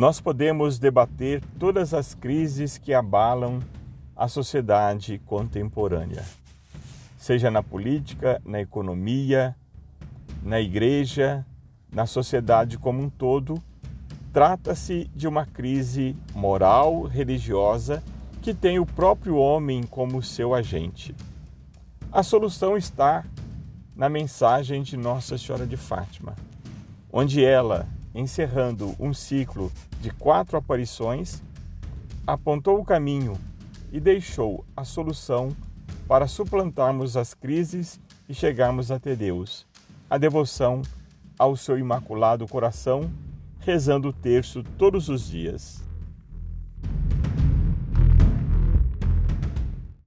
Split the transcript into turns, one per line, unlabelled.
nós podemos debater todas as crises que abalam a sociedade contemporânea, seja na política, na economia, na igreja, na sociedade como um todo. Trata-se de uma crise moral, religiosa, que tem o próprio homem como seu agente. A solução está na mensagem de Nossa Senhora de Fátima, onde ela, encerrando um ciclo de quatro aparições, apontou o caminho e deixou a solução para suplantarmos as crises e chegarmos até Deus. A devoção ao seu imaculado coração, rezando o terço todos os dias.